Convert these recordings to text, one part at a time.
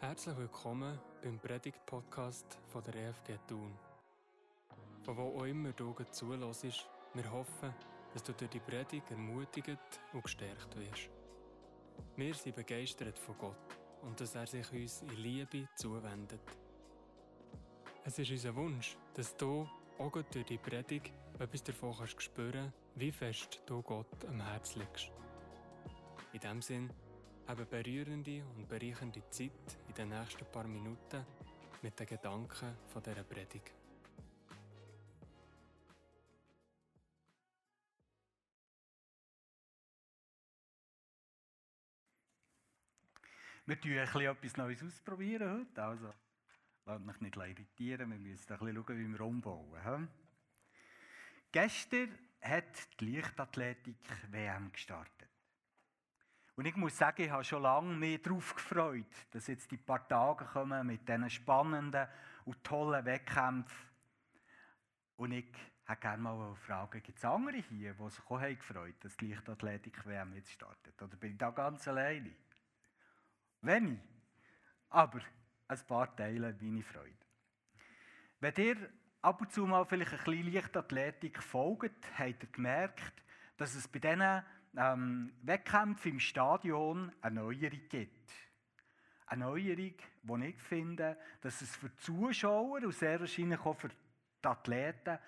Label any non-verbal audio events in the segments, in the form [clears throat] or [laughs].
Herzlich willkommen beim Predigt-Podcast von der EFG Thun. Von wo auch immer du zulässt, wir hoffen, dass du durch die Predigt ermutigt und gestärkt wirst. Wir sind begeistert von Gott und dass er sich uns in Liebe zuwendet. Es ist unser Wunsch, dass du auch durch die Predigt etwas davon kannst spüren wie fest du Gott am Herz liegst. In diesem Sinne, eine berührende und bereichernde Zeit in den nächsten paar Minuten mit den Gedanken von dieser Predigt. Wir probieren etwas Neues ausprobieren heute. Also, lasst mich nicht irritieren, wir müssen ein bisschen schauen, wie wir umbauen. He? Gestern hat die Leichtathletik-WM gestartet. Und ich muss sagen, ich habe schon lange mehr darauf gefreut, dass jetzt die paar Tage kommen mit diesen spannenden und tollen Wettkämpfen. Und ich hätte gerne mal fragen, gibt es andere hier, die sich auch gefreut dass die Leichtathletik-WM jetzt startet? Oder bin ich da ganz alleine? Wenig. Aber ein paar Teile meine Freude. Wenn ihr ab und zu mal vielleicht ein bisschen Leichtathletik folgt, habt ihr gemerkt, dass es bei diesen ähm, Wettkämpfen im Stadion eine Neuerung gibt. Eine Neuerung, die ich finde, dass es für die Zuschauer und sehr wahrscheinlich auch für die Athleten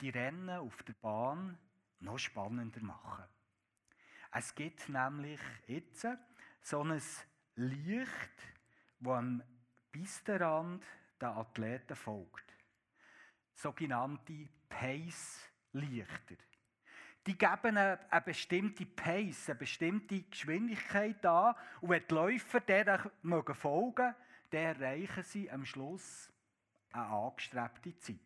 die Rennen auf der Bahn noch spannender machen. Es gibt nämlich jetzt so ein Licht, das am Pistenrand der Athleten folgt. Sogenannte Pace-Lichter. Die geben eine, eine, bestimmte Pace, eine bestimmte Geschwindigkeit an. Und wenn die Läufer denen folgen dann erreichen sie am Schluss eine angestrebte Zeit.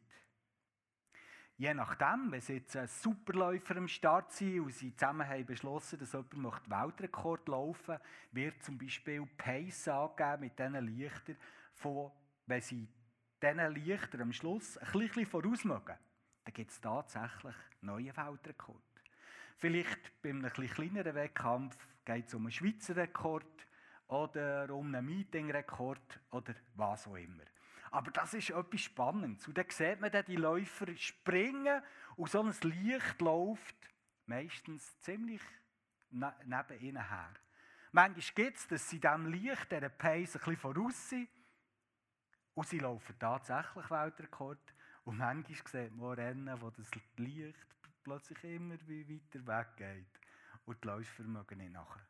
Je nachdem, wenn sie jetzt ein Superläufer am Start sind und sie zusammen haben beschlossen, dass jemand Weltrekord laufen möchte, wird zum Beispiel Pace angegeben mit diesen Lichtern, von, wenn sie diesen Lichtern am Schluss ein bisschen voraus mögen, dann gibt es tatsächlich neue Weltrekord. Vielleicht bei einem etwas kleineren Wettkampf geht es um einen Schweizer Rekord oder um einen Meetingrekord oder was auch immer. Aber das ist etwas Spannendes. Und dann sieht man dann die Läufer springen und so ein Licht läuft meistens ziemlich ne neben ihnen her. Manchmal gibt es, dass sie diesem Licht, dieser Pace, ein bisschen voraus sind und sie laufen tatsächlich Weltrekord. Und manchmal sieht man Rennen, wo das Licht plötzlich immer weiter weggeht. Und die Läufer mögen nicht nachher.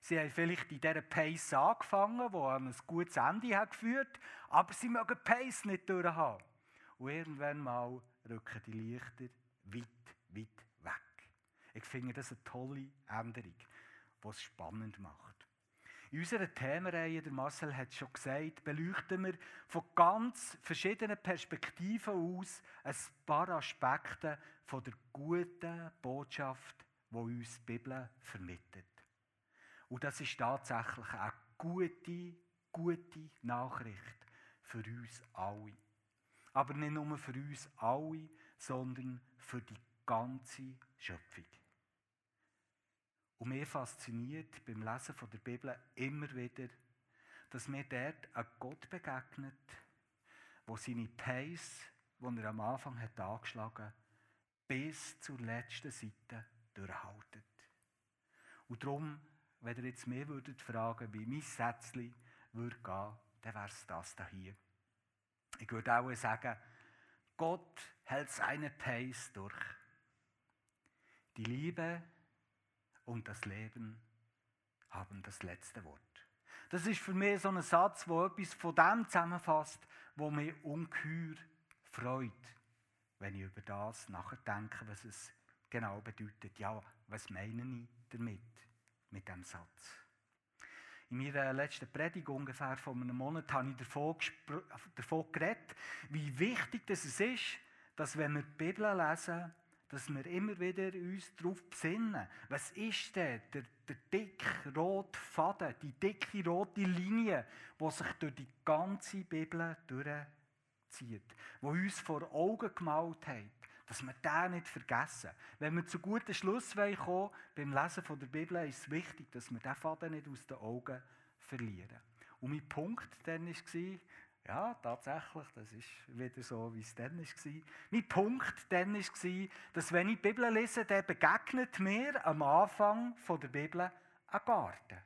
Sie haben vielleicht in dieser Pace angefangen, die an ein gutes Ende hat geführt aber sie mögen die Pace nicht durchhaben. Und irgendwann mal rücken die Lichter weit, weit weg. Ich finde das eine tolle Änderung, die es spannend macht. In unserer Themenreihe, der Marcel hat es schon gesagt, beleuchten wir von ganz verschiedenen Perspektiven aus ein paar Aspekte von der guten Botschaft, die uns die Bibel vermittelt. Und das ist tatsächlich eine gute, gute Nachricht für uns alle. Aber nicht nur für uns alle, sondern für die ganze Schöpfung. Und mir fasziniert beim Lesen von der Bibel immer wieder, dass mir dort ein Gott begegnet, wo seine Pace, die er am Anfang hat angeschlagen hat, bis zur letzten Seite durchhaltet. Und darum, wenn ihr jetzt mehr würdet fragen, wie mein Sätzchen würde gehen, dann wäre es das hier. Ich würde auch sagen, Gott hält seine Pace durch. Die Liebe und das Leben haben das letzte Wort. Das ist für mich so ein Satz, wo etwas von dem zusammenfasst, wo mich ungeheuer freut, wenn ich über das nachdenke, was es genau bedeutet. Ja, was meine ich damit, mit dem Satz? In meiner letzten Predigt, ungefähr vor einem Monat, habe ich davon, davon geredet, wie wichtig das ist, dass wenn wir die Bibel lesen, dass wir immer wieder uns darauf besinnen, was ist denn der, der dicke rote Faden, die dicke rote Linie, die sich durch die ganze Bibel durchzieht, die uns vor Augen gemalt hat, dass wir den nicht vergessen. Wenn wir zu guten Schluss kommen beim Lesen der Bibel, ist es wichtig, dass wir diesen Faden nicht aus den Augen verlieren. Und mein Punkt dann war, ja, tatsächlich, das ist wieder so, wie es dann war. Mein Punkt dann war, dass wenn ich die Bibel lese, dann begegnet mir am Anfang der Bibel ein Garten.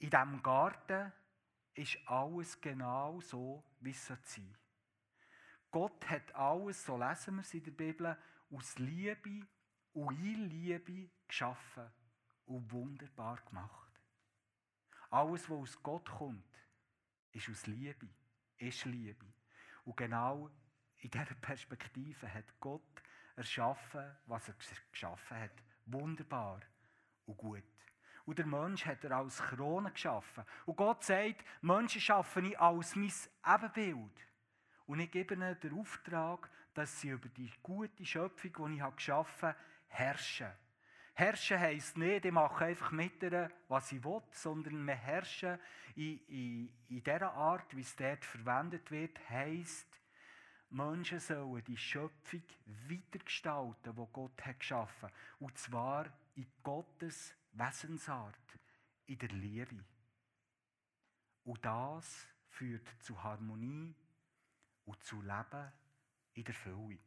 In diesem Garten ist alles genau so, wie es sein soll. Gott hat alles, so lesen wir es in der Bibel, aus Liebe und in Liebe geschaffen und wunderbar gemacht. Alles, was aus Gott kommt, ist aus Liebe, ist Liebe. Und genau in dieser Perspektive hat Gott erschaffen, was er geschaffen hat. Wunderbar und gut. Und der Mensch hat er als Krone geschaffen. Und Gott sagt, Menschen schaffen ich als mein Ebenbild. Und ich gebe ihnen den Auftrag, dass sie über die gute Schöpfung, die ich geschaffen habe, herrschen. Herrschen heisst nicht, ich mache einfach mit ihr, was ich will, sondern wir herrschen in, in, in dieser Art, wie es dort verwendet wird, heisst, Menschen sollen die Schöpfung weitergestalten, die Gott hat geschaffen hat. Und zwar in Gottes Wesensart, in der Liebe. Und das führt zu Harmonie und zu Leben in der Fülle.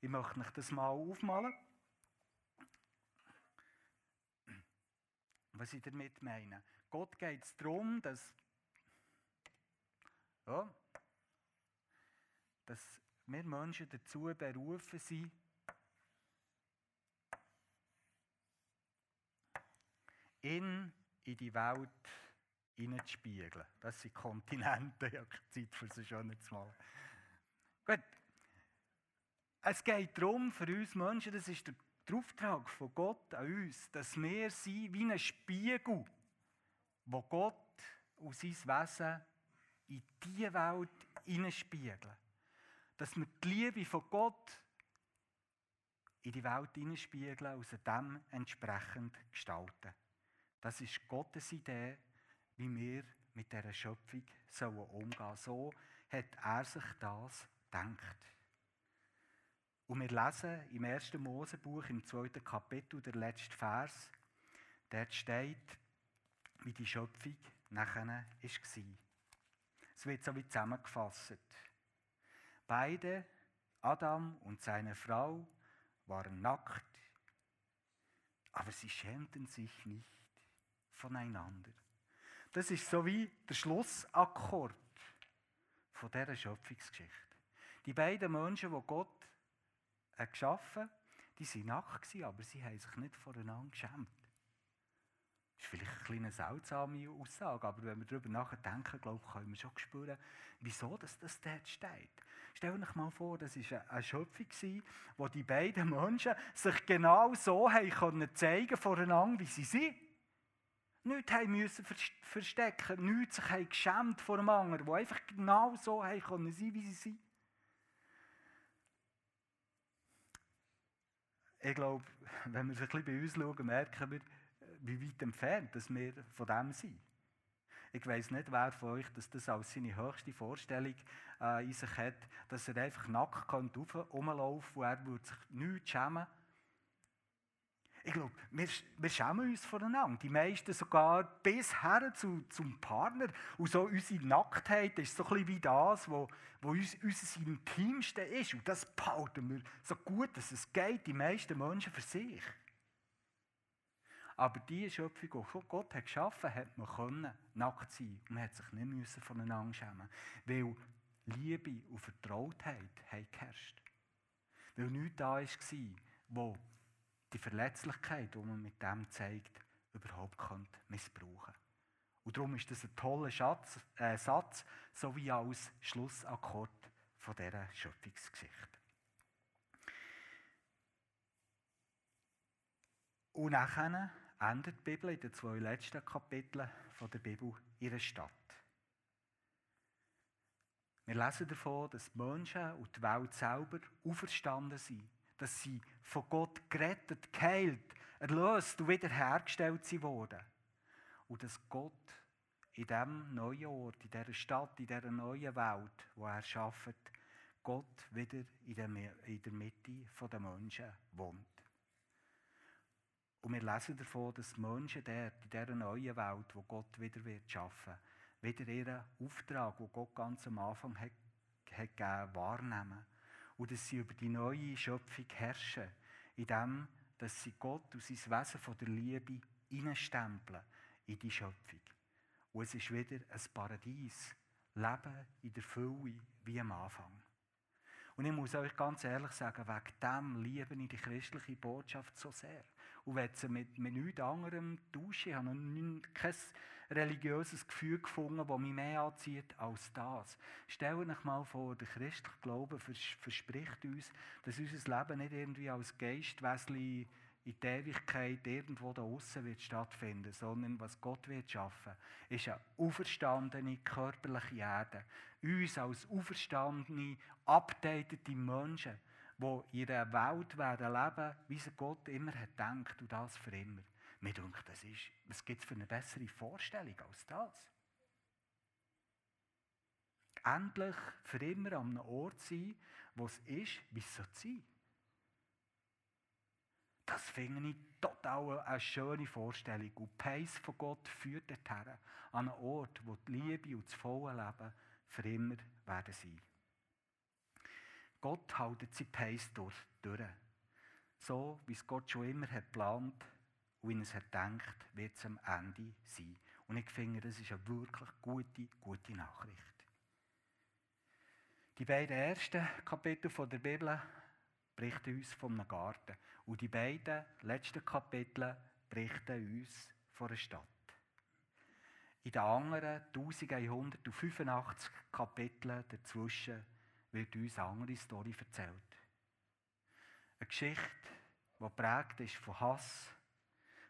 Ich möchte euch das mal aufmalen. Was ich damit meine. Gott geht es darum, dass, ja, dass wir Menschen dazu berufen sind, ihn in die Welt hineinzuspiegeln. Das sind Kontinente, [laughs] ich habe Zeit für so schön zu malen. Gut. Es geht darum, für uns Menschen, das ist der der Auftrag von Gott an uns, dass wir sind wie ein Spiegel, wo Gott aus sein Wesen in diese Welt hineinspiegeln. Dass wir die Liebe von Gott in die Welt hineinspiegeln und sie dem entsprechend gestalten. Das ist Gottes Idee, wie wir mit dieser Schöpfung umgehen sollen. So hat er sich das gedacht. Und wir lesen im 1. Mosebuch, im 2. Kapitel, der letzte Vers, dort steht, wie die Schöpfung nachher war. Es wird so wie zusammengefasst. Beide, Adam und seine Frau, waren nackt, aber sie schämten sich nicht voneinander. Das ist so wie der Schlussakkord von dieser Schöpfungsgeschichte. Die beiden Menschen, die Gott geschaffen. Die waren nackt, aber sie haben sich nicht voreinander geschämt. Das ist vielleicht eine seltsame Aussage, aber wenn wir darüber nachdenken, glaube ich, können wir schon spüren, wieso das, dort steht. Stell euch mal vor, das war eine Schöpfung, wo die beiden Menschen sich genau so haben zeigen voreinander, wie sie sind. Nichts haben müssen verstecken, nichts sich haben geschämt vor dem anderen, die einfach genau so sein, wie sie sind. Ich glaube, wenn wir ein bisschen bei uns schauen, merken wir, wie weit entfernt dass wir von dem sind. Ich weiß nicht, wer von euch dass das als seine höchste Vorstellung äh, in sich hat, dass er einfach nackt rumlaufen kann und er würde sich nichts schämen ich glaube, wir, wir schämen uns voneinander. Die meisten sogar bis her zu, zum Partner. Und so unsere Nacktheit ist so ein wie das, was uns, unser Intimste ist. Und das behalten wir so gut, dass es geht, die meisten Menschen für sich. Aber die Schöpfung, die Gott hat geschaffen hat, man können nackt sein. Man hat sich nicht müssen voneinander schämen Weil Liebe und Vertrautheit haben geherrscht. Weil nichts da war, wo die Verletzlichkeit, die man mit dem zeigt, überhaupt könnte missbrauchen Und darum ist das ein toller Schatz, äh, Satz, so wie als Schlussakkord von dieser Schöpfungsgeschichte. Und nachher endet die Bibel in den zwei letzten Kapiteln von der Bibel ihre Stadt. Wir lesen davon, dass die Menschen und die Welt selber auferstanden sind dass sie von Gott gerettet, geheilt, erlöst und wiederhergestellt wurden. Und dass Gott in diesem neuen Ort, in dieser Stadt, in dieser neuen Welt, wo er schafft, Gott wieder in der, Mitte der Menschen wohnt. Und wir lesen davon, dass Menschen dort, in dieser neuen Welt, wo Gott wieder wird schaffen, wieder ihren Auftrag, den Gott ganz am Anfang hat, hat gegeben, wahrnehmen. Und dass sie über die neue Schöpfung herrschen, indem dass sie Gott und sein Wesen von der Liebe hineinstempeln in die Schöpfung. Und es ist wieder ein Paradies. Leben in der Fülle wie am Anfang. Und ich muss euch ganz ehrlich sagen, wegen dem liebe ich die christliche Botschaft so sehr. Und wenn sie mit, mit nichts anderem tauschen, ich habe noch kein religiöses Gefühl gefunden, das mich mehr anzieht als das. Stellt euch mal vor, der christliche Glaube verspricht uns, dass unser Leben nicht irgendwie als Geistwesen in die Ewigkeit irgendwo da außen wird stattfinden, sondern was Gott wird schaffen, ist eine auferstandene körperliche Erde. Uns als auferstandene, abdatete Menschen, die in einer Welt werden leben, wie sie Gott immer hat gedacht und das für immer. Mir denkt, das ist, was gibt es für eine bessere Vorstellung als das? Endlich für immer an einem Ort sein, wo es ist, wie es sein soll. Das finde ich total eine schöne Vorstellung. Und die Pace von Gott führt dorthin, an einen Ort, wo die Liebe und das volle Leben für immer werden sein. Gott hält seine Pace durch, durch. So, wie es Gott schon immer hat geplant und wie er es hat wird es am Ende sein. Und ich finde, das ist eine wirklich gute, gute Nachricht. Die beiden ersten Kapitel der Bibel berichten uns einem Garten. Und die beiden letzten Kapitel berichten uns von einer Stadt. In den anderen 1185 Kapiteln dazwischen wird uns eine andere Story erzählt. Eine Geschichte, die prägt ist von Hass,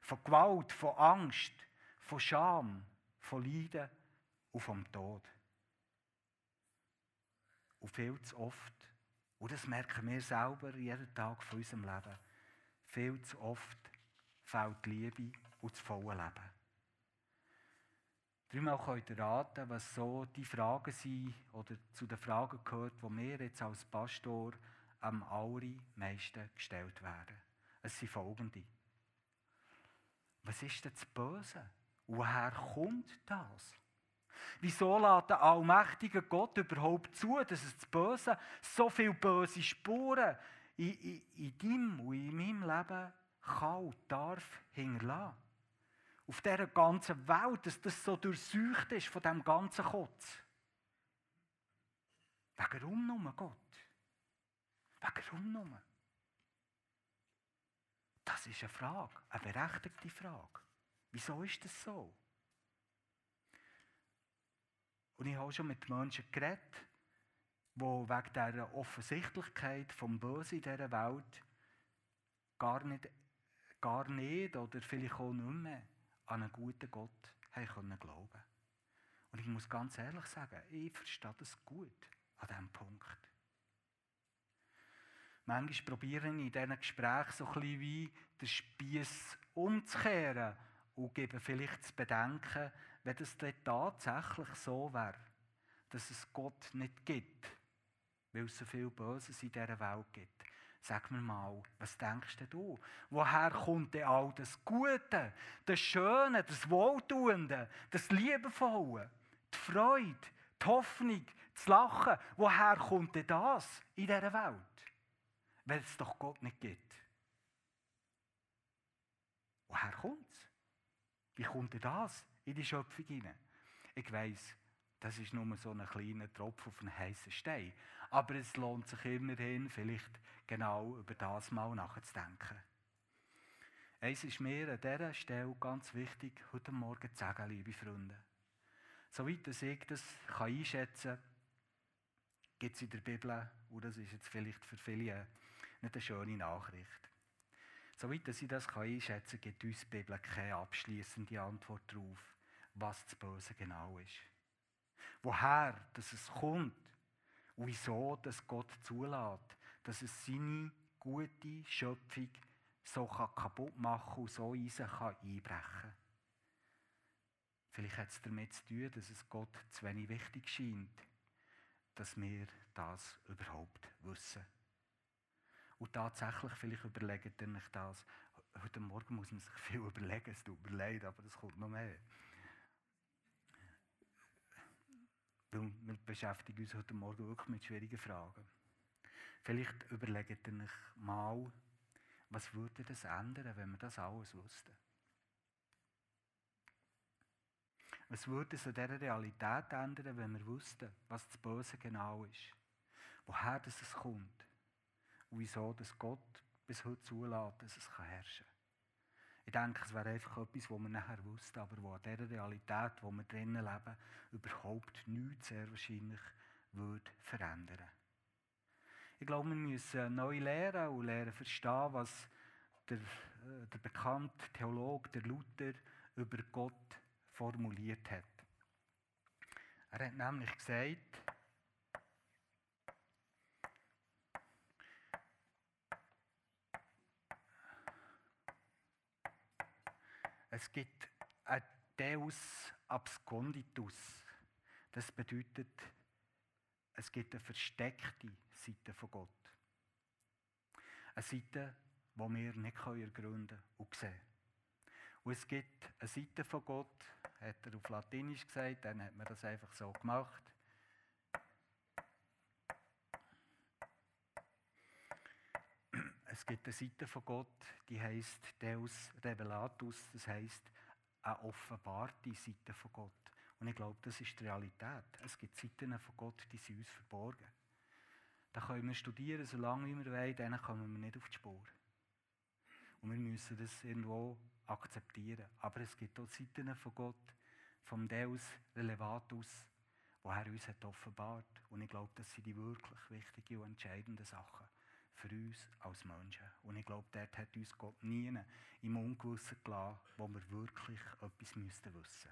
von Gewalt, von Angst, von Scham, von Leiden und vom Tod. Und viel zu oft, und das merken wir selber jeden Tag von unserem Leben, viel zu oft fehlt die Liebe und das volle Leben. Darum könnt ihr raten, was so die Fragen sind oder zu den Fragen gehört, die mir jetzt als Pastor am allermeisten gestellt werden. Es sind folgende. Was ist denn das Böse? Woher kommt das? Wieso lässt der allmächtige Gott überhaupt zu, dass es das Böse so viele böse Spuren in, in, in deinem und in meinem Leben kann und darf hinterlassen. Auf dieser ganzen Welt, dass das so durchsucht ist von diesem ganzen Kotz. Warum nur Gott? Warum nur? Das ist eine Frage, eine berechtigte Frage. Wieso ist das so? Und ich habe schon mit Menschen geredet, die wegen dieser Offensichtlichkeit vom Bösen in dieser Welt gar nicht, gar nicht oder vielleicht auch nicht mehr an einen guten Gott haben können glauben Und ich muss ganz ehrlich sagen, ich verstehe das gut an diesem Punkt. Manchmal probiere ich in diesen Gesprächen so ein bisschen wie den Spieß umzukehren und gebe vielleicht zu bedenken, wenn es tatsächlich so wäre, dass es Gott nicht gibt, weil es so viel Böses in dieser Welt gibt. Sag mir mal, was denkst du? Woher kommt denn all das Gute, das Schöne, das Wohltuende, das Liebevolle, die Freude, die Hoffnung, das Lachen? Woher kommt denn das in dieser Welt? Weil es doch Gott nicht gibt. Woher kommt es? Wie kommt denn das in die Schöpfung hinein? Ich weiss, das ist nur so ein kleiner Tropfen auf einen heißen Stein. Aber es lohnt sich immerhin, vielleicht genau über das mal nachzudenken. Eins ist mir an dieser Stelle ganz wichtig, heute Morgen zu sagen, liebe Freunde. Soweit ich das einschätzen kann, gibt es in der Bibel, und das ist jetzt vielleicht für viele nicht eine schöne Nachricht. Soweit ich das kann einschätzen kann, gibt uns die Bibel keine abschließende Antwort darauf, was das Böse genau ist woher dass es kommt und wieso dass Gott zulässt, dass es seine gute Schöpfung so kaputt machen und so in sich einbrechen kann. Vielleicht hat es damit zu tun, dass es Gott zu wenig wichtig scheint, dass wir das überhaupt wissen. Und tatsächlich, vielleicht überlegt ihr euch das, heute Morgen muss man sich viel überlegen, es tut mir leid, aber es kommt noch mehr. Weil wir beschäftigen uns heute Morgen wirklich mit schwierigen Fragen. Vielleicht überlegt ihr euch mal, was würde das ändern, wenn wir das alles wüssten? Was würde es an dieser Realität ändern, wenn wir wüssten, was das Böse genau ist? Woher das es kommt? Und wieso dass Gott bis heute zulässt, dass es herrschen kann? Ich denke, es wäre einfach etwas, was wir nachher wussten, aber wo an dieser Realität, wo wir drinnen leben, überhaupt nichts sehr wahrscheinlich würde verändern. Ich glaube, wir müssen neu lernen und lernen verstehen, was der, äh, der bekannte Theologe, der Luther, über Gott formuliert hat. Er hat nämlich gesagt, Es gibt ein Deus absconditus. Das bedeutet, es gibt eine versteckte Seite von Gott. Eine Seite, die wir nicht ergründen und sehen Und es gibt eine Seite von Gott, hat er auf Latinisch gesagt, dann hat man das einfach so gemacht. Es gibt eine Seite von Gott, die heißt Deus Revelatus, das heißt eine offenbarte Seite von Gott. Und ich glaube, das ist die Realität. Es gibt Seiten von Gott, die sind uns verborgen. Da können wir studieren, solange wir wollen, dann kommen wir nicht auf die Spur. Und wir müssen das irgendwo akzeptieren. Aber es gibt auch Seiten von Gott, vom Deus Relevatus, wo er uns hat offenbart. Und ich glaube, das sind die wirklich wichtigen und entscheidenden Sachen für uns als Menschen. Und ich glaube, dort hat uns Gott nie im Ungewissen gelassen, wo wir wirklich etwas müssten wissen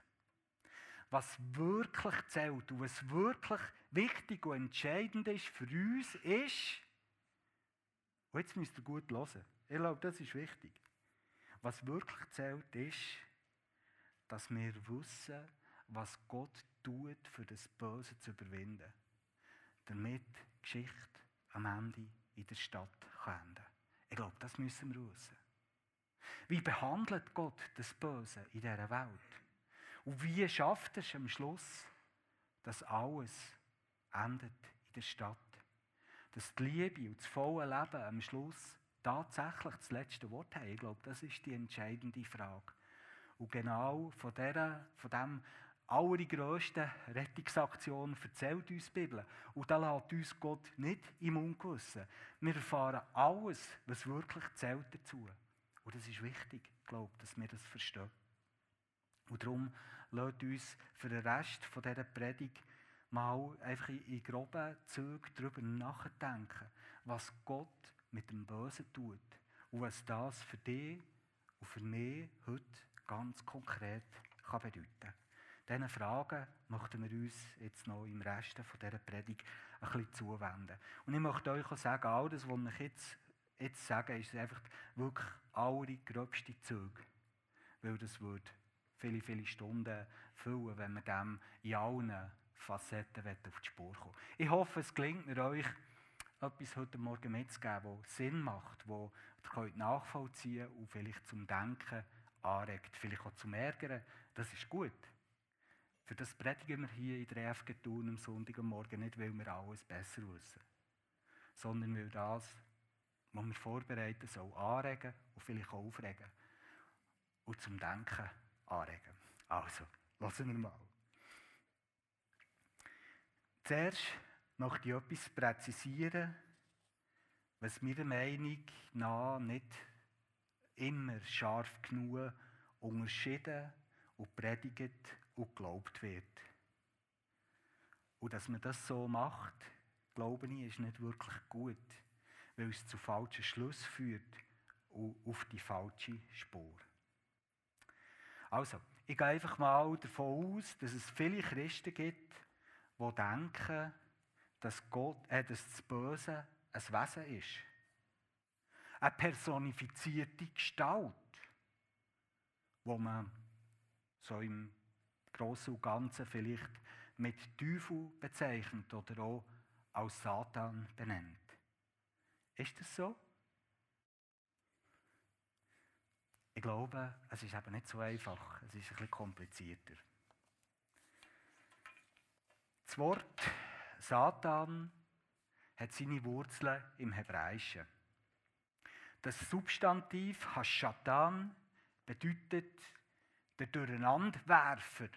Was wirklich zählt und was wirklich wichtig und entscheidend ist für uns, ist, und jetzt müsst ihr gut hören, ich glaube, das ist wichtig. Was wirklich zählt, ist, dass wir wissen, was Gott tut, für das Böse zu überwinden. Damit die Geschichte am Ende in der Stadt enden Ich glaube, das müssen wir wissen. Wie behandelt Gott das Böse in dieser Welt? Und wie schafft es am Schluss, dass alles endet in der Stadt? Dass die Liebe und das volle Leben am Schluss tatsächlich das letzte Wort haben? Ich glaube, das ist die entscheidende Frage. Und genau von, dieser, von dem allergrössten Rettungsaktion erzählt uns die Bibel. Und da lässt uns Gott nicht im Ungewissen. Wir erfahren alles, was wirklich zählt dazu. Und das ist wichtig, glaube dass wir das verstehen. Und darum lasst uns für den Rest dieser Predigt mal einfach in groben Zügen darüber nachdenken, was Gott mit dem Bösen tut und was das für dich und für mich heute ganz konkret kann bedeuten kann. Diesen Fragen möchten wir uns jetzt noch im Rest dieser Predigt ein bisschen zuwenden. Und ich möchte euch auch sagen, all das, was ich jetzt, jetzt sage, ist einfach wirklich allergröbste Züge. Weil das würde viele, viele Stunden füllen, wenn wir dem in allen Facetten auf die Spur kommen Ich hoffe, es gelingt mir euch, etwas heute Morgen mitzugeben, das Sinn macht, wo ihr nachvollziehen könnt und vielleicht zum Denken anregt, vielleicht auch zum Ärgern. Das ist gut. Für das predigen wir hier in der EFG Thun am Sonntagmorgen nicht, weil wir alles besser wissen, sondern weil das, was wir vorbereiten, soll anregen und vielleicht auch aufregen und zum Denken anregen. Also, lassen wir mal. Zuerst möchte ich etwas präzisieren, was meiner Meinung nach nicht immer scharf genug unterschieden und predigt und geglaubt wird. Und dass man das so macht, glaube ich, ist nicht wirklich gut, weil es zu falschen Schluss führt und auf die falsche Spur. Also, ich gehe einfach mal davon aus, dass es viele Christen gibt, die denken, dass, Gott, äh, dass das Böse ein Wesen ist. Eine personifizierte Gestalt, wo man so im Großen und Ganzen vielleicht mit Teufel bezeichnet oder auch als Satan benennt. Ist das so? Ich glaube, es ist eben nicht so einfach. Es ist ein bisschen komplizierter. Das Wort Satan hat seine Wurzeln im Hebräischen. Das Substantiv Hashatan bedeutet der Durcheinanderwerfer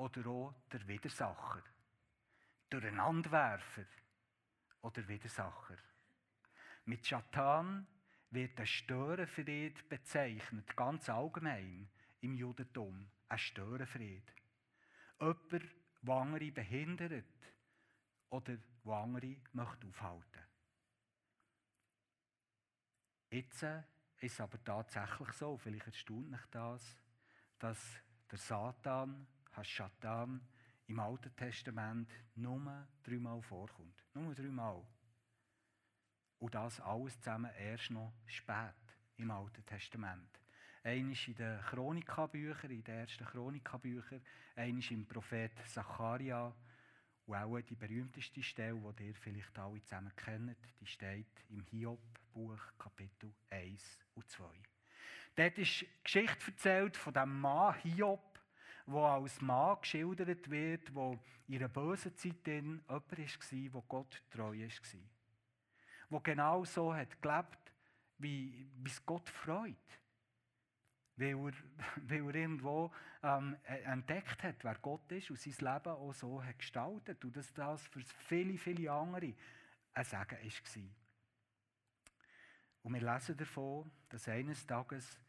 oder auch der Widersacher. Durcheinanderwerfer oder Widersacher. Mit Schatan wird der Störenfried bezeichnet, ganz allgemein im Judentum. Ein Störenfried. Jemand, der andere behindert oder der andere möchte aufhalten. Jetzt ist es aber tatsächlich so, vielleicht erstaunt mich das, dass der Satan, Haschatan, im Alten Testament nur dreimal vorkommt. Nur dreimal. Und das alles zusammen erst noch spät im Alten Testament. Eines in den Chronikabüchern, in den ersten Chronikabüchern, eines im Prophet Zacharia und auch die berühmteste Stelle, die ihr vielleicht alle zusammen kennt, die steht im Hiob-Buch, Kapitel 1 und 2. Dort ist Geschichte erzählt von dem Mann Hiob, wo als Mann geschildert wird, wo in einer bösen Zeit jemand war, der Gott treu war. Der genau so hat gelebt, wie, wie es Gott freut. Weil er, [laughs] weil er irgendwo ähm, e-, entdeckt hat, wer Gott ist und sein Leben auch so hat gestaltet. Und dass das für viele, viele andere ein Segen war. Und wir lesen davon, dass eines Tages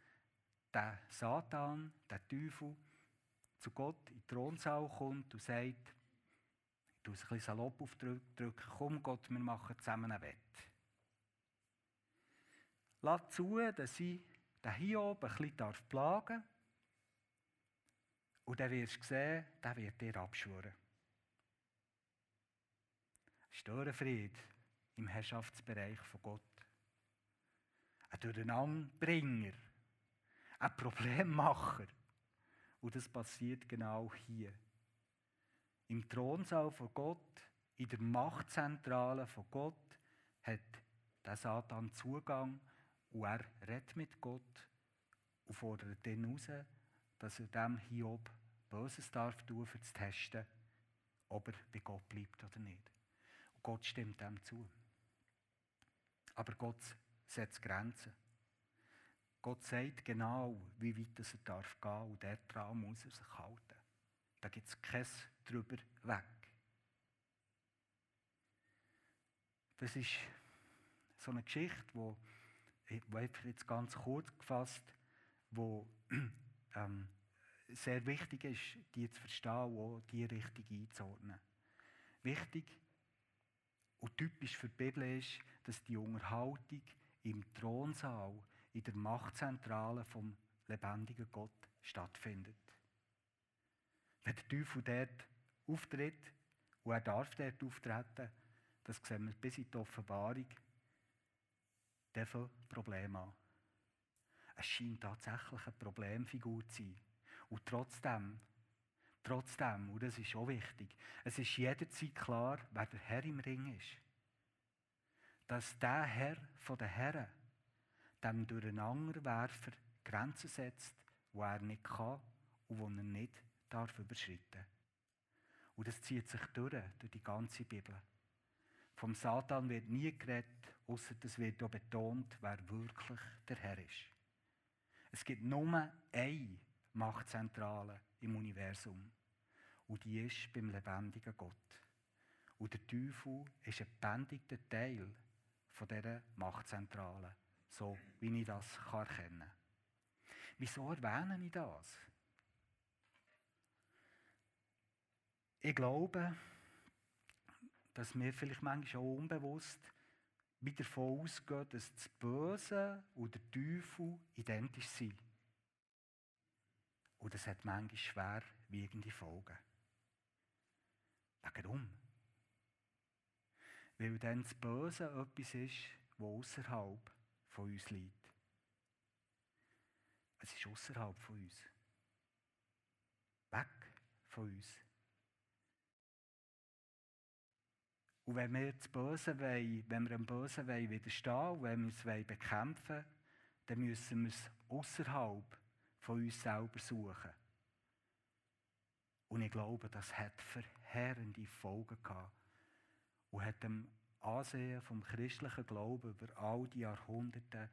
der Satan, der Teufel, zu Gott in den Thronsaal kommt und sagt, ich tue ein bisschen salopp aufdrücken, komm Gott, wir machen zusammen ein Wett. Lass zu, dass ich den Hiob ein bisschen plagen darf. Und dann wirst du sehen, der wird dir abschwören. Störenfried im Herrschaftsbereich von Gott. Ein Durcheinanderbringer. Ein Problemmacher. Und das passiert genau hier. Im Thronsaal von Gott, in der Machtzentrale von Gott, hat der Satan Zugang und er redet mit Gott und fordert dann heraus, dass er dem Hiob Böses darf tun, um zu testen, ob er bei Gott bleibt oder nicht. Und Gott stimmt dem zu. Aber Gott setzt Grenzen. Gott sagt genau, wie weit er darf gehen und Traum muss er sich halten. Da gibt es kein drüber weg. Das ist so eine Geschichte, wo, wo jetzt ganz kurz gefasst, wo [clears throat] ähm, sehr wichtig ist, die zu verstehen und die richtig einzuordnen. Wichtig und typisch für die Bibel ist, dass die Unterhaltung im Thronsaal in der Machtzentrale vom lebendigen Gott stattfindet. Wenn der Teufel dort auftritt, und er darf dort auftreten, das sehen wir bis in die Offenbarung, der Problem an. Es scheint tatsächlich eine Problemfigur zu sein. Und trotzdem, trotzdem, und das ist auch wichtig, es ist jederzeit klar, wer der Herr im Ring ist. Dass der Herr von den Herren dem Durcheinanderwerfer Grenzen setzt, wo er nicht kann und wo er nicht darf überschreiten. Und das zieht sich durch, durch die ganze Bibel. Vom Satan wird nie geredet, außer das wird auch betont, wer wirklich der Herr ist. Es gibt nur eine Machtzentrale im Universum. Und die ist beim lebendigen Gott. Und der Teufel ist ein bändigter Teil dieser Machtzentrale so wie ich das erkennen kann. Wieso erwähne ich das? Ich glaube, dass wir vielleicht manchmal auch unbewusst wieder davon ausgehen, dass das Böse und der Teufel identisch sind. Und das hat manchmal schwerwiegende Folgen. Warum? Weil dann das Böse etwas ist, das außerhalb von uns liegt. Es ist außerhalb von uns. Weg von uns. Und wenn wir das Böse wollen, wenn wir dem Bösen wollen widerstehen, wenn wir es bekämpfen wollen, dann müssen wir es außerhalb von uns selber suchen. Und ich glaube, das hat verheerende Folgen gehabt und hat dem Ansehen vom christlichen Glauben über all die Jahrhunderte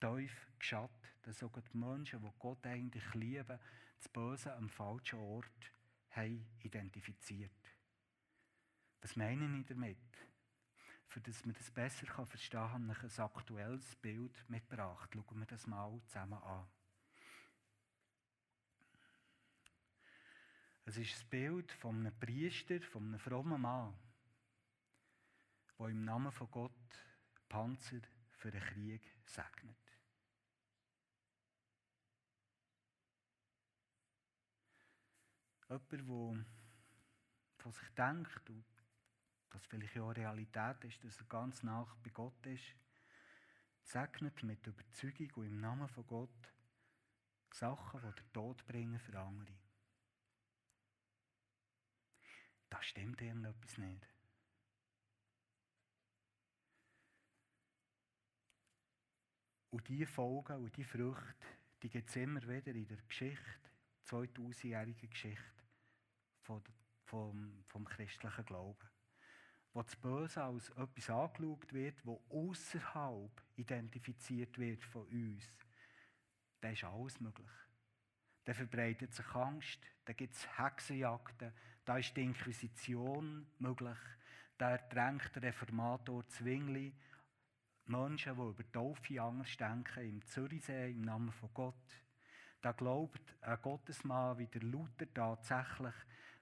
tief geschaut, dass sogar die Menschen, die Gott eigentlich lieben, das Böse am falschen Ort haben identifiziert. Was meine ich damit? Für dass man das besser verstehen kann, habe ich ein aktuelles Bild mitgebracht. Schauen wir das mal zusammen an. Es ist das Bild von einem Priester, von einem frommen Mann, der im Namen von Gott Panzer für den Krieg segnet. Jemand, der von sich denkt und das vielleicht ja Realität ist, dass er ganz nach bei Gott ist, segnet mit Überzeugung und im Namen von Gott Sachen, die den Tod bringen für andere. Da stimmt irgendetwas nicht. Und diese Folgen und diese Früchte, die gibt es immer wieder in der Geschichte, 2000-jährigen Geschichte vom, vom, vom christlichen Glauben. Wo das Böse als etwas angeschaut wird, wo außerhalb identifiziert wird von uns, da ist alles möglich. Da verbreitet sich Angst, da gibt es Hexenjagden, da ist die Inquisition möglich, da drängt der Reformator Zwingli Menschen, die über Taufe anders denken, im Zürichsee im Namen von Gott. Da glaubt ein Gottesmann wie der Luther tatsächlich,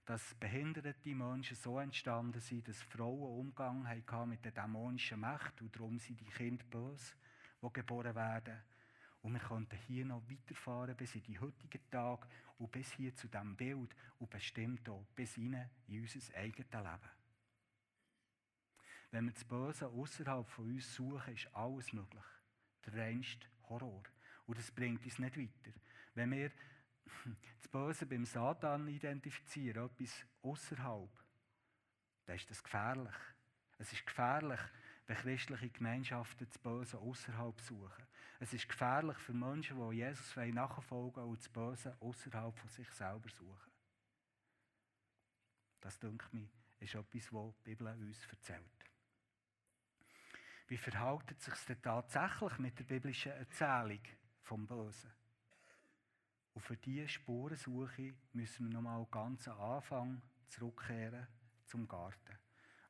dass behinderte Menschen so entstanden sind, dass Frauen Umgang hatten mit der dämonischen Macht und darum sind die Kinder böse, die geboren werden. Und wir könnten hier noch weiterfahren bis in die heutigen Tage und bis hier zu diesem Bild und bestimmt auch bis hinein in unser eigenes Leben. Wenn wir das Böse außerhalb von uns suchen, ist alles möglich. Der reinste Horror. Und das bringt uns nicht weiter. Wenn wir [laughs] das Böse beim Satan identifizieren, etwas außerhalb, dann ist das gefährlich. Es ist gefährlich, wenn christliche Gemeinschaften das Böse außerhalb suchen. Es ist gefährlich für Menschen, die Jesus nachfolgen und das Böse außerhalb von sich selber suchen. Das, denke ich, ist etwas, was die Bibel uns erzählt. Wie verhält es sich denn tatsächlich mit der biblischen Erzählung vom Bösen? Und für diese Spurensuche müssen wir nochmal ganz am Anfang zurückkehren zum Garten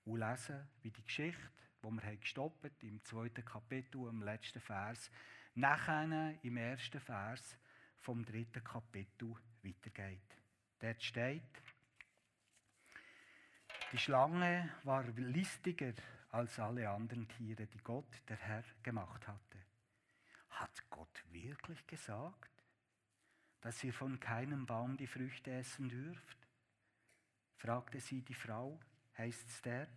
und lesen, wie die Geschichte, die wir gestoppt im zweiten Kapitel, im letzten Vers, nachher im ersten Vers vom dritten Kapitel weitergeht. Dort steht, die Schlange war listiger als alle anderen Tiere, die Gott, der Herr, gemacht hatte. Hat Gott wirklich gesagt? dass ihr von keinem Baum die Früchte essen dürft? fragte sie die Frau, heißt es dort.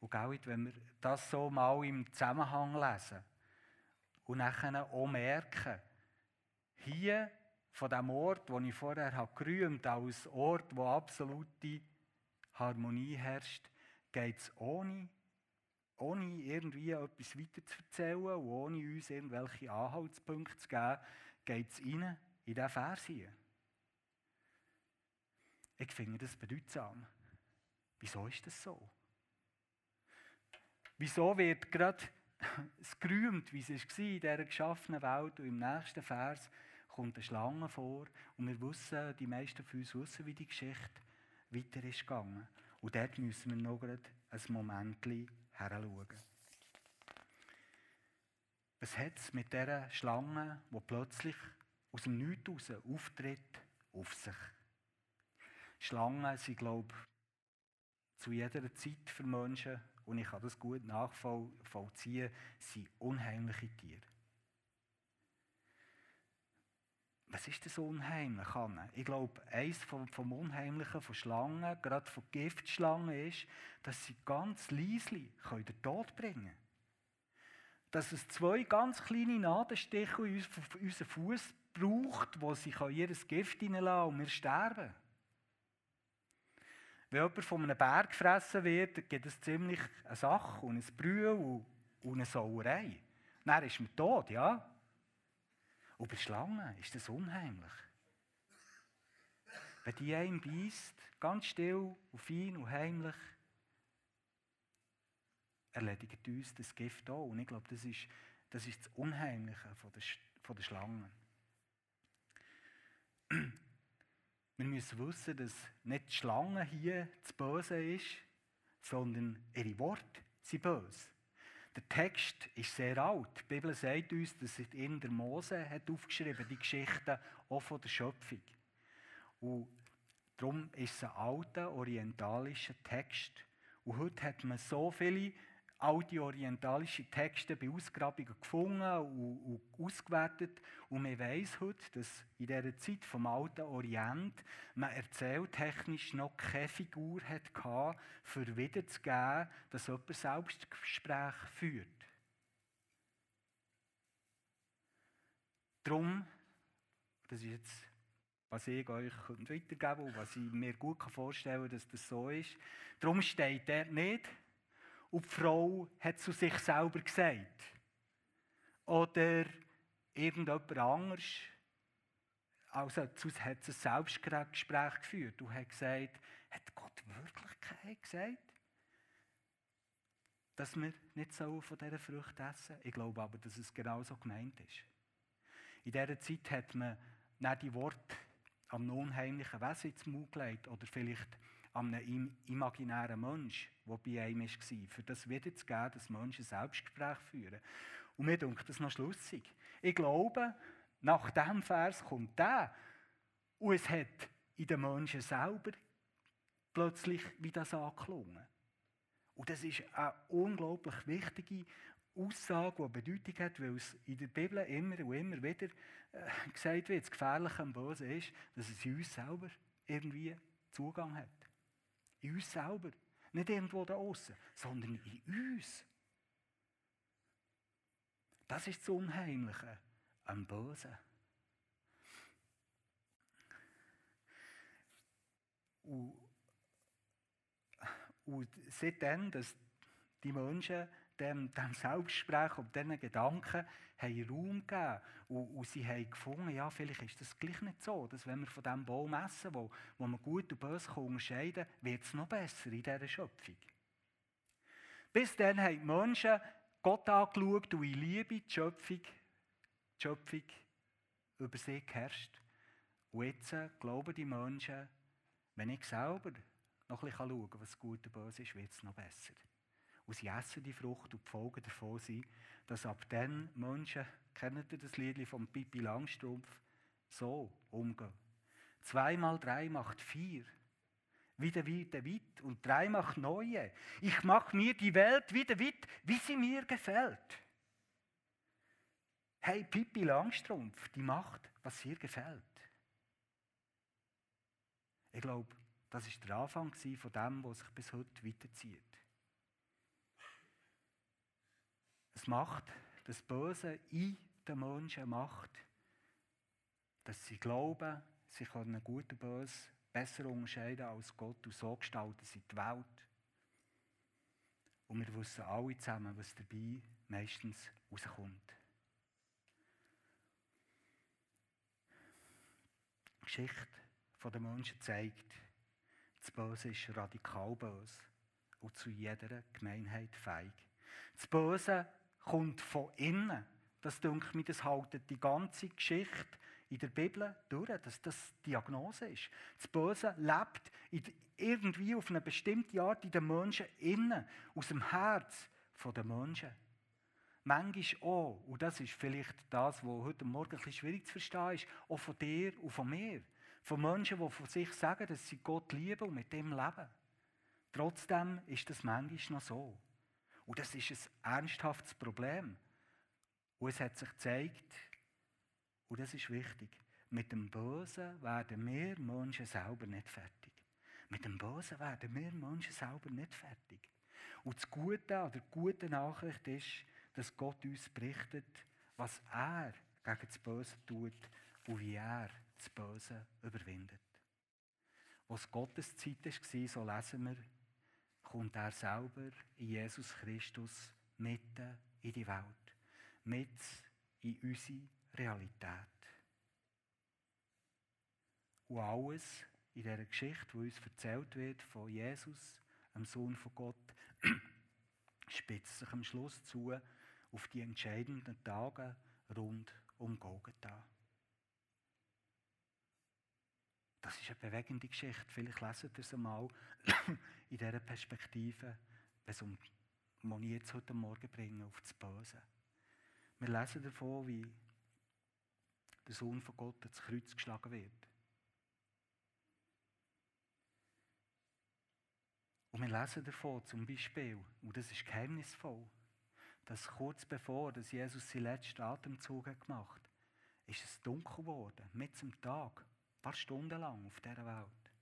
Und auch wenn wir das so mal im Zusammenhang lesen und nachher auch merken, hier von dem Ort, wo ich vorher habe gerühmt, als Ort, wo absolute Harmonie herrscht, geht es ohne, ohne irgendwie etwas weiter zu erzählen und ohne uns irgendwelche Anhaltspunkte zu geben, geht es rein in diesen Vers hier. Ich finde das bedeutsam. Wieso ist das so? Wieso wird gerade [laughs] es gerühmt, wie es war in dieser geschaffenen Welt und im nächsten Vers kommt eine Schlange vor und wir wissen, die meisten von uns wissen, wie die Geschichte weiter ist gegangen. Und dort müssen wir noch ein Moment heranschauen. Was hat es mit dieser Schlange, die plötzlich aus dem Nichts raus auftritt, auf sich? Schlangen sind, glaube ich, zu jeder Zeit für Menschen, und ich kann das gut nachvollziehen, sind unheimliche Tiere. Was ist das unheimlich, Anne? Ich glaube, eines vom, vom Unheimlichen von Schlangen, gerade von Giftschlangen, ist, dass sie ganz leislich den Tod bringen können dass es zwei ganz kleine Nadelstiche in unseren Fuß braucht, wo sie ihr Gift hineinlassen und wir sterben. Wenn jemand von einem Berg gefressen wird, gibt es ziemlich eine Sache und ein Brühe und eine Sauerei. Dann ist man tot, ja? Und bei Schlangen ist das unheimlich. wenn die einem beißt, ganz still und fein und heimlich, erledigt uns das Gift auch. Und ich glaube, das ist das, ist das Unheimliche von der, von der Schlange. Wir müssen wissen, dass nicht die Schlange hier das Böse ist, sondern ihre Worte sind böse. Der Text ist sehr alt. Die Bibel sagt uns, dass in der Mose hat aufgeschrieben die Geschichten auch von der Schöpfung. Und darum ist es ein alter orientalischer Text. Und heute hat man so viele alte orientalische Texte bei Ausgrabungen gefunden und, und ausgewertet. Und man weiß heute, dass in dieser Zeit vom alten Orient man erzähltechnisch noch keine Figur hatte, für wiederzugeben, dass jemand Selbstgespräch führt. Darum, das ist jetzt, was ich euch weitergeben und was ich mir gut vorstellen kann, dass das so ist. Darum steht dort nicht, und die Frau hat zu sich selber gesagt. Oder irgendjemand anderes. Also hat ein Selbstgespräch geführt und hat gesagt, hat Gott wirklich gesagt, dass wir nicht so von dieser Frucht essen Ich glaube aber, dass es genau so gemeint ist. In dieser Zeit hat man nicht die Worte am unheimlichen Wesen ins Mund gelegt oder vielleicht an einem imaginären Mensch, der bei einem war, für das wiederzugeben, dass Menschen Selbstgespräch führen. Und mir denkt das noch schlussig. Ich glaube, nach diesem Vers kommt der. Und es hat in den Menschen selber plötzlich wie das angeklungen. Und das ist eine unglaublich wichtige Aussage, die Bedeutung hat, weil es in der Bibel immer und immer wieder äh, gesagt wird, das Gefährliche am Bösen ist, dass es uns selber irgendwie Zugang hat. In uns selber. Nicht irgendwo da außen, sondern in uns. Das ist das Unheimliche am Bösen. Und, und seitdem, dass die Menschen dem, dem Selbstgespräch und diesen Gedanken haben Raum gegeben. Und, und, sie haben gefunden, ja, vielleicht ist das gleich nicht so, dass wenn wir von diesem Baum essen, wo, wo man gut und böse unterscheiden kann, wird es noch besser in dieser Schöpfung. Bis dann haben die Menschen Gott angeschaut und in Liebe die Schöpfung, die Schöpfung über sie geherrscht. Und jetzt glauben die Menschen, wenn ich selber noch ein bisschen schauen kann, was gut und böse ist, wird es noch besser. Und sie essen die Frucht und die Folgen davon sind, dass ab dann Menschen, kennt ihr das Lied von Pippi Langstrumpf, so umgehen. Zwei mal drei macht vier. Wieder wieder weit und drei macht neue. Ich mache mir die Welt wieder weit, wie sie mir gefällt. Hey, Pippi Langstrumpf, die macht, was ihr gefällt. Ich glaube, das ist der Anfang von dem, was sich bis heute weiterzieht. Es macht das Böse in den Menschen macht, dass sie glauben, sie können gut und böse besser unterscheiden als Gott und so gestalten sie die Welt. Und wir wissen alle zusammen, was dabei meistens rauskommt. Die Geschichte der Menschen zeigt, das Böse ist radikal böse und zu jeder Gemeinheit feig. Das Böse kommt von innen. Das denke mir, das haltet die ganze Geschichte in der Bibel durch, dass das Diagnose ist. Das Böse lebt irgendwie auf eine bestimmte Art in den Menschen innen, aus dem Herz der Menschen. Manchmal auch, und das ist vielleicht das, was heute Morgen ein bisschen schwierig zu verstehen ist, auch von dir und von mir. Von Menschen, die von sich sagen, dass sie Gott lieben und mit dem leben. Trotzdem ist das manchmal noch so. Und das ist ein ernsthaftes Problem. Und es hat sich gezeigt, und das ist wichtig, mit dem Bösen werden wir Menschen selber nicht fertig. Mit dem Bösen werden wir Menschen selber nicht fertig. Und das Gute oder die gute Nachricht ist, dass Gott uns berichtet, was er gegen das Böse tut und wie er das Böse überwindet. Was Gottes Zeit war, so lesen wir, kommt er selber in Jesus Christus mitten in die Welt, mit in unsere Realität. Und alles in dieser Geschichte, die uns erzählt wird von Jesus, dem Sohn von Gott, [clears throat] spitzt sich am Schluss zu auf die entscheidenden Tage rund um Golgatha. Das ist eine bewegende Geschichte. Vielleicht lesen ihr es einmal [clears throat] in dieser Perspektive, wenn es um jetzt heute Morgen bringe, auf das Böse. Wir lesen davon, wie der Sohn von Gott ins Kreuz geschlagen wird. Und wir lesen davon zum Beispiel, und das ist geheimnisvoll, dass kurz bevor dass Jesus seinen letzten Atemzug gemacht hat, ist es dunkel geworden, mit zum Tag, ein paar Stunden lang auf dieser Welt.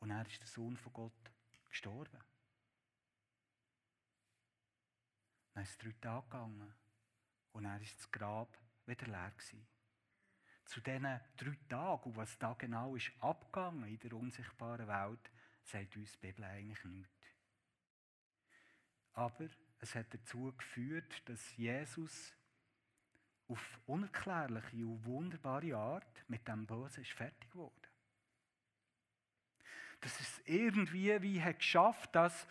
Und er ist der Sohn von Gott gestorben. Dann ist es drei Tage gegangen und er ist das Grab wieder leer gewesen. Zu diesen drei Tagen, und was da genau ist abgegangen in der unsichtbaren Welt, sagt uns die Bibel eigentlich nichts. Aber es hat dazu geführt, dass Jesus auf unerklärliche und wunderbare Art mit dem Bösen fertig wurde. Dass es irgendwie wie hat geschafft, das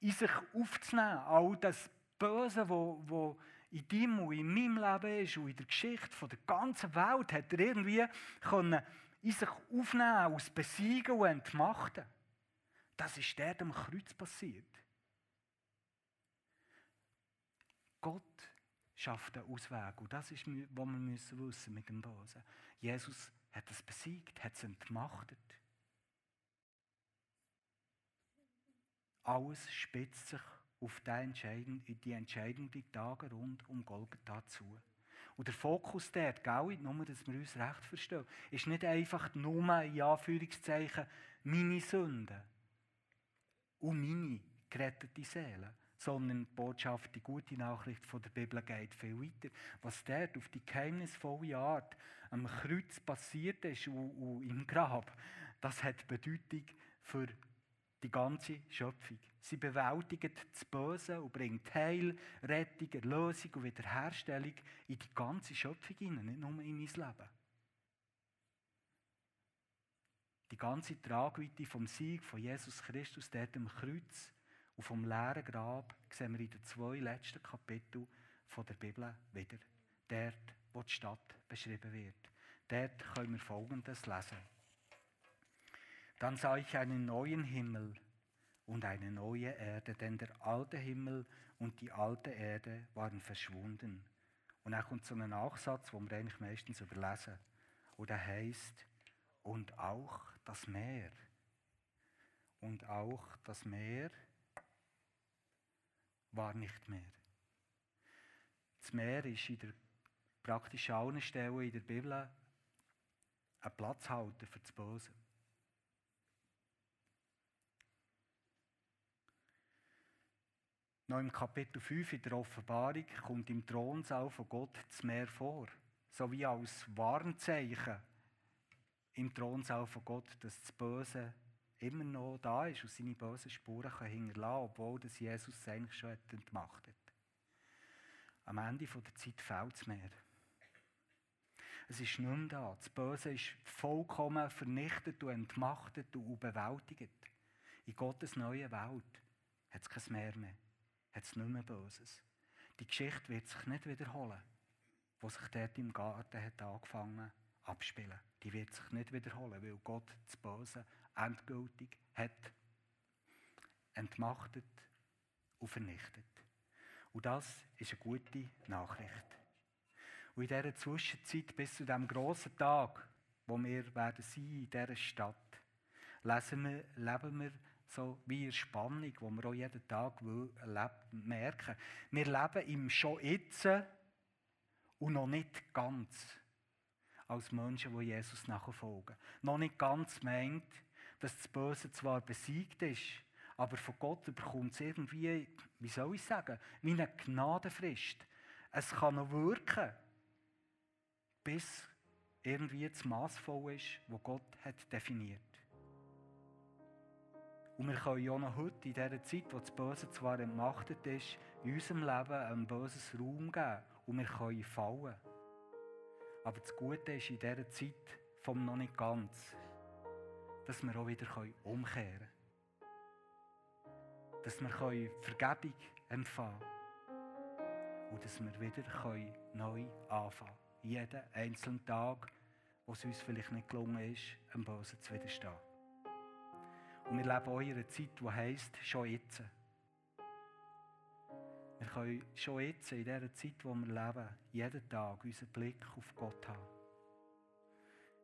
in sich aufzunehmen, all das Böse, wo, wo in deinem und in meinem Leben ist und in der Geschichte der ganzen Welt, hat er irgendwie können in sich aufnehmen, aus besiegen und entmachten. Das ist dort am Kreuz passiert. Gott schafft einen Ausweg. Und das ist, was wir müssen wissen mit dem Bösen. Jesus hat es besiegt, hat es entmachtet. Alles spitzt sich auf die entscheidenden Tage rund um Golgatha zu. Und der Fokus dort, gell, nur, dass wir uns recht verstehen, ist nicht einfach nur, in Anführungszeichen, meine Sünden und meine gerettete Seele, sondern die Botschaft, die gute Nachricht von der Bibel geht viel weiter. Was dort auf die geheimnisvolle Art am Kreuz passiert ist und, und im Grab, das hat Bedeutung für die ganze Schöpfung. Sie bewältigt das Böse und bringt Heil, Rettung, Erlösung und Wiederherstellung in die ganze Schöpfung hinein, nicht nur in mein Leben. Die ganze Tragweite vom Sieg von Jesus Christus dort am Kreuz und vom leeren Grab sehen wir in den zwei letzten Kapiteln der Bibel wieder. Dort, wo die Stadt beschrieben wird. Dort können wir Folgendes lesen. Dann sah ich einen neuen Himmel und eine neue Erde, denn der alte Himmel und die alte Erde waren verschwunden. Und dann kommt so ein Nachsatz, den wir eigentlich meistens überlesen. Und der heißt, und auch das Meer. Und auch das Meer war nicht mehr. Das Meer ist in der praktisch allen Stellen in der Bibel ein Platzhalter für das Böse. Noch im Kapitel 5 in der Offenbarung kommt im Thronsaal von Gott das Meer vor. So wie als Warnzeichen im Thronsaal von Gott, dass das Böse immer noch da ist und seine bösen Spuren kann hinterlassen obwohl das Jesus es eigentlich schon entmacht hat. Am Ende der Zeit fällt das Meer. Es ist nicht mehr da. Das Böse ist vollkommen vernichtet und entmachtet und bewältigt. In Gottes neuen Welt hat es kein Meer mehr hat es nicht mehr Böses. Die Geschichte wird sich nicht wiederholen, wo sich dort im Garten hat angefangen abspielen. Die wird sich nicht wiederholen, weil Gott das Böse endgültig hat entmachtet und vernichtet. Und das ist eine gute Nachricht. Und in dieser Zwischenzeit bis zu dem grossen Tag, wo wir werden sein in dieser Stadt, lesen wir, leben wir so wie eine Spannung, die wir auch jeden Tag merken. Wir leben im Schon jetzt und noch nicht ganz als Menschen, die Jesus nachfolgen. Noch nicht ganz meint, dass das Böse zwar besiegt ist, aber von Gott bekommt es irgendwie, wie soll ich sagen, wie eine Gnadenfrist. Es kann noch wirken, bis irgendwie das Maß voll ist, wo Gott hat definiert. Und wir können ja noch heute, in dieser Zeit, wo das Böse zwar entmachtet ist, in unserem Leben ein böses Raum geben. Und wir können fallen. Aber das Gute ist in dieser Zeit vom noch nicht ganz, dass wir auch wieder umkehren können. Dass wir Vergebung empfangen können. Und dass wir wieder neu anfangen können. Jeden einzelnen Tag, wo es uns vielleicht nicht gelungen ist, dem Bösen zu widerstehen. Und wir leben einer Zeit, die heisst, schon jetzt. Wir können schon jetzt, in dieser Zeit, in der wir leben, jeden Tag unseren Blick auf Gott haben.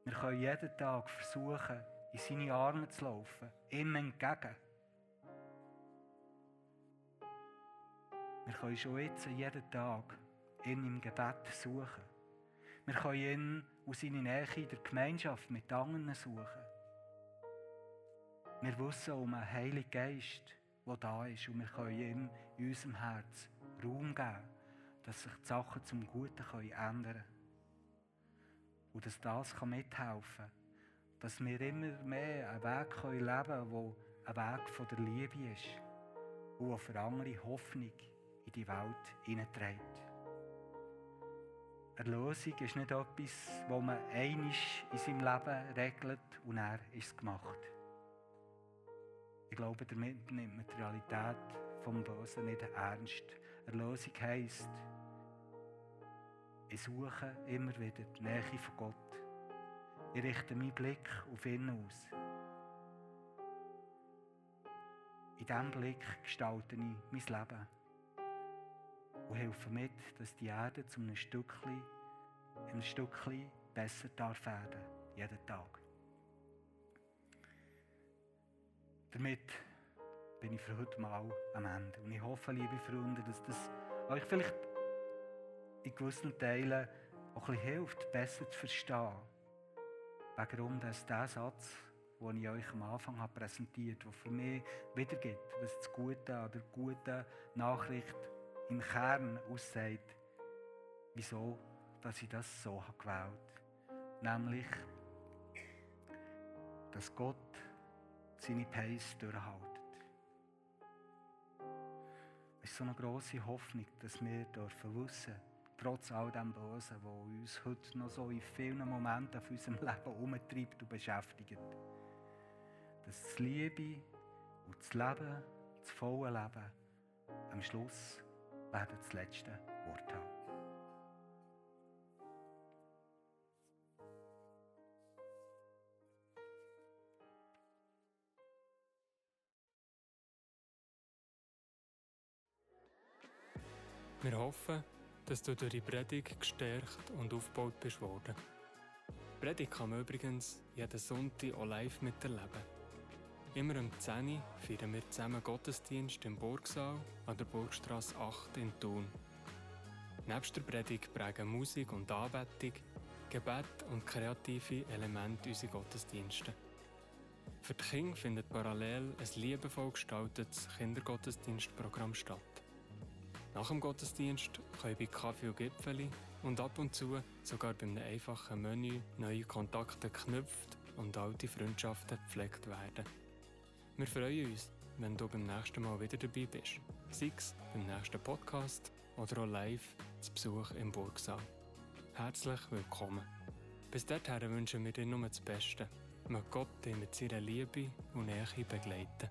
Wir können jeden Tag versuchen, in seine Arme zu laufen, ihm entgegen. Wir können schon jetzt, jeden Tag, ihn im Gebet suchen. Wir können ihn aus seiner Nähe in der Gemeinschaft mit anderen suchen. Wir wissen um einen Heiligen Geist, der da ist. Und wir können ihm in unserem Herz Raum geben, dass sich die Sachen zum Guten ändern können. Und dass das mithelfen kann, dass wir immer mehr einen Weg leben können, der ein Weg von der Liebe ist und der für andere Hoffnung in die Welt hineinträgt. Erlösung ist nicht etwas, das man einig in seinem Leben regelt und er ist es gemacht. Ich glaube, damit nimmt man die Realität vom Bösen nicht ernst. Erlösung heisst, ich suche immer wieder die Nähe von Gott. Ich richte meinen Blick auf ihn aus. In diesem Blick gestalte ich mein Leben und helfe mit, dass die Erde zu einem Stückchen, ein Stückchen besser darf werden, jeden Tag. Damit bin ich für heute mal am Ende. Und ich hoffe, liebe Freunde, dass das euch vielleicht in gewissen Teilen auch ein hilft, besser zu verstehen. Warum dass der Satz, den ich euch am Anfang habe präsentiert habe, der für mich wiedergibt, was das Gute an der guten Nachricht im Kern aussagt, wieso dass ich das so gewählt habe. Nämlich, dass Gott seine Pace durchhaltet. Es ist so eine grosse Hoffnung, dass wir dürfen wissen, trotz all dem Bösen, das uns heute noch so in vielen Momenten auf unserem [laughs] Leben umtreibt und beschäftigt, dass das Liebe und das Leben, das volle Leben, am Schluss werden das letzte Wort haben. Wir hoffen, dass du durch die Predigt gestärkt und aufgebaut bist worden. Die Predigt kann man übrigens jeden Sonntag auch live miterleben. Immer um 10 Uhr feiern wir zusammen Gottesdienst im Burgsaal an der Burgstrasse 8 in Thun. Neben der Predigt prägen Musik und Anbetung, Gebet und kreative Elemente unsere Gottesdienste. Für die Kinder findet parallel ein liebevoll gestaltetes Kindergottesdienstprogramm statt. Nach dem Gottesdienst können bei Kaffee und Gipfeli und ab und zu sogar bei einem einfachen Menü neue Kontakte geknüpft und alte Freundschaften gepflegt werden. Wir freuen uns, wenn du beim nächsten Mal wieder dabei bist. Sei es beim nächsten Podcast oder auch live zu Besuch im Burgsaal. Herzlich willkommen. Bis dahin wünschen wir dir nur das Beste. Möge Gott dich mit seiner Liebe und Nähe begleiten.